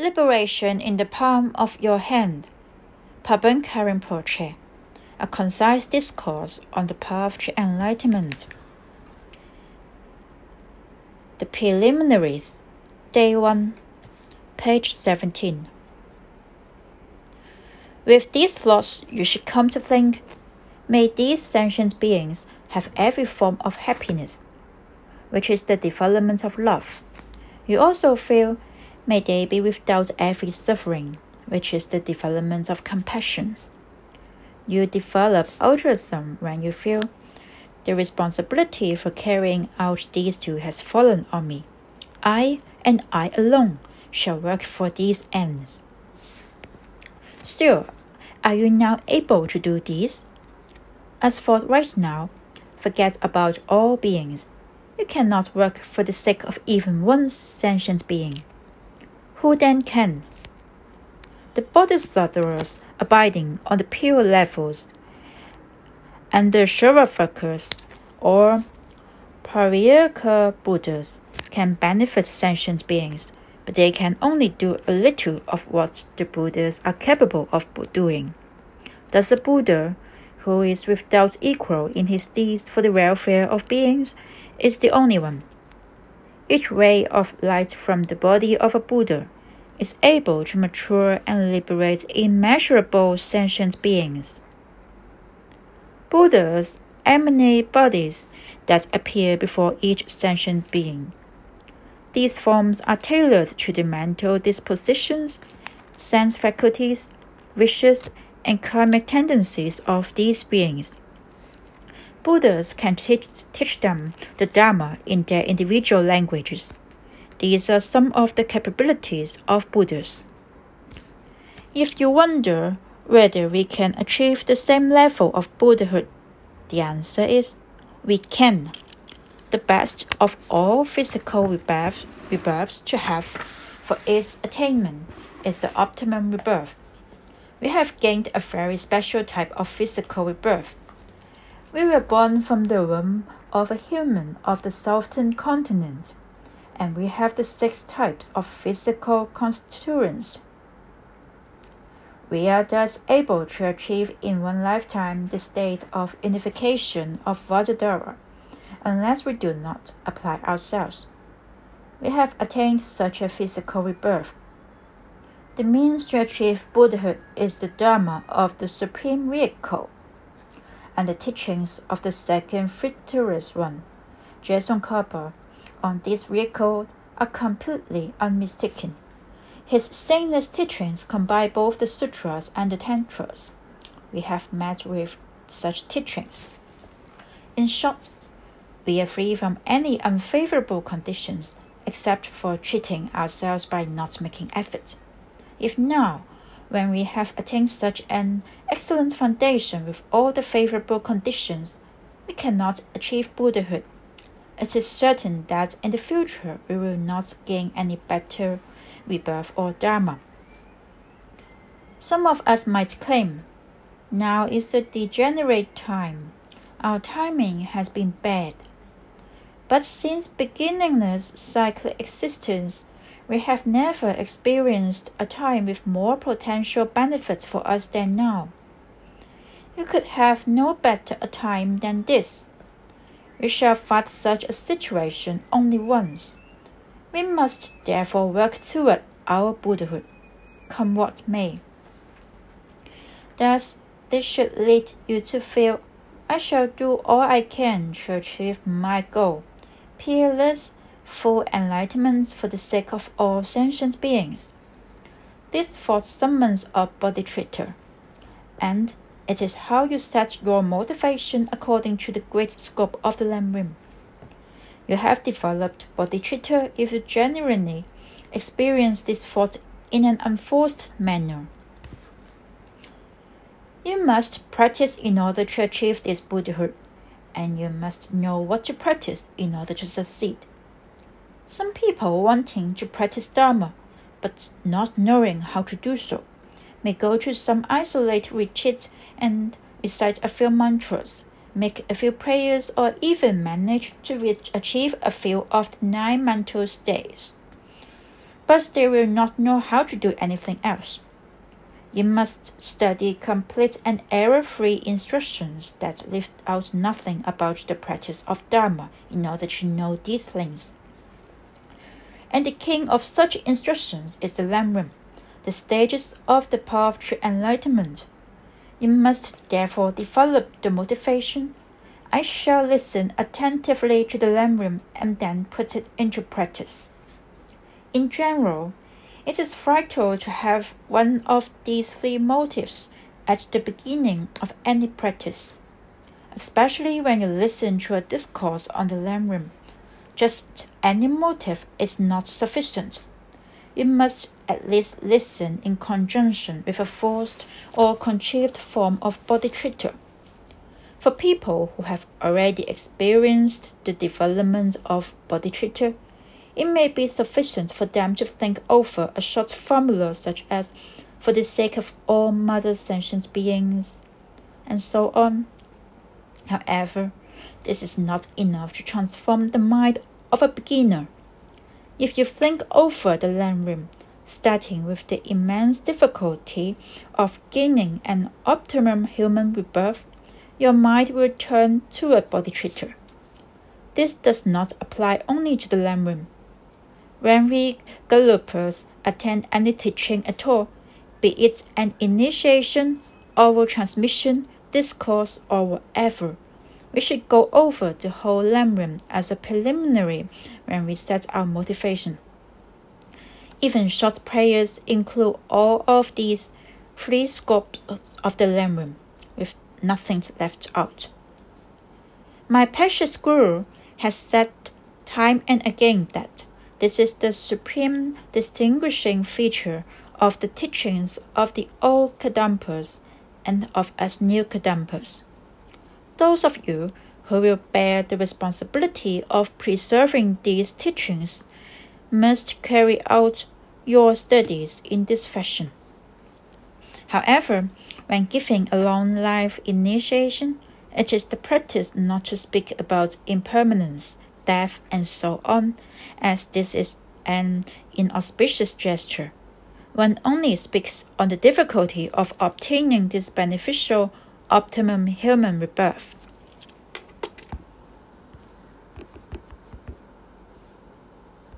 Liberation in the Palm of Your Hand. Pabongka Rinpoche. A concise discourse on the path to enlightenment. The Preliminaries. Day 1. Page 17. With these thoughts, you should come to think May these sentient beings have every form of happiness, which is the development of love. You also feel May they be without every suffering, which is the development of compassion. You develop altruism when you feel the responsibility for carrying out these two has fallen on me. I and I alone shall work for these ends. Still, are you now able to do this? As for right now, forget about all beings. You cannot work for the sake of even one sentient being. Who then can? The bodhisattvas abiding on the pure levels and the Shravakas or Pratyeka Buddhas can benefit sentient beings, but they can only do a little of what the Buddhas are capable of doing. Thus, a Buddha, who is without equal in his deeds for the welfare of beings, is the only one each ray of light from the body of a Buddha is able to mature and liberate immeasurable sentient beings. Buddhas emanate bodies that appear before each sentient being. These forms are tailored to the mental dispositions, sense faculties, wishes, and karmic tendencies of these beings. Buddhas can teach, teach them the Dharma in their individual languages. These are some of the capabilities of Buddhas. If you wonder whether we can achieve the same level of Buddhahood, the answer is we can. The best of all physical rebirths, rebirths to have for its attainment is the optimum rebirth. We have gained a very special type of physical rebirth we were born from the womb of a human of the southern continent, and we have the six types of physical constituents. We are thus able to achieve in one lifetime the state of unification of Vajradhara, unless we do not apply ourselves. We have attained such a physical rebirth. The means to achieve Buddhahood is the Dharma of the Supreme Vehicle and the teachings of the second Futurist one, Je Tsongkhapa, on this record are completely unmistaken. His stainless teachings combine both the sutras and the tantras. We have met with such teachings. In short, we are free from any unfavorable conditions except for cheating ourselves by not making effort. If now when we have attained such an excellent foundation with all the favorable conditions, we cannot achieve Buddhahood. It is certain that in the future we will not gain any better rebirth or Dharma. Some of us might claim, now is the degenerate time. Our timing has been bad. But since beginningless cyclic existence, we have never experienced a time with more potential benefits for us than now. You could have no better a time than this. We shall fight such a situation only once. We must therefore work toward our Buddhahood, come what may. Thus, this should lead you to feel I shall do all I can to achieve my goal, peerless full enlightenment for the sake of all sentient beings. This thought summons a bodhicitta, and it is how you set your motivation according to the great scope of the Lamrim. You have developed bodhicitta if you genuinely experience this thought in an unforced manner. You must practice in order to achieve this Buddhahood, and you must know what to practice in order to succeed. Some people wanting to practice Dharma, but not knowing how to do so, may go to some isolated retreat and recite a few mantras, make a few prayers, or even manage to achieve a few of the nine mental states. but they will not know how to do anything else. You must study complete and error free instructions that leave out nothing about the practice of Dharma in order to know these things. And the king of such instructions is the Lamrim, the stages of the path to enlightenment. You must therefore develop the motivation. I shall listen attentively to the Lamrim and then put it into practice. In general, it is vital to have one of these three motives at the beginning of any practice, especially when you listen to a discourse on the Lamrim. Just any motive is not sufficient. It must at least listen in conjunction with a forced or contrived form of bodhicitta. For people who have already experienced the development of bodhicitta, it may be sufficient for them to think over a short formula such as, for the sake of all mother sentient beings, and so on. However, this is not enough to transform the mind of a beginner. If you think over the Lamrim, starting with the immense difficulty of gaining an optimum human rebirth, your mind will turn to a bodhicitta. This does not apply only to the Lamrim, when we Gelugpas attend any teaching at all, be it an initiation, oral transmission, discourse, or whatever. We should go over the whole lamrim as a preliminary when we set our motivation. Even short prayers include all of these three scopes of the lamrim, with nothing left out. My precious guru has said time and again that this is the supreme distinguishing feature of the teachings of the old Kadampas and of us new Kadampas. Those of you who will bear the responsibility of preserving these teachings must carry out your studies in this fashion. However, when giving a long life initiation, it is the practice not to speak about impermanence death, and so on, as this is an inauspicious gesture. One only speaks on the difficulty of obtaining this beneficial optimum human rebirth.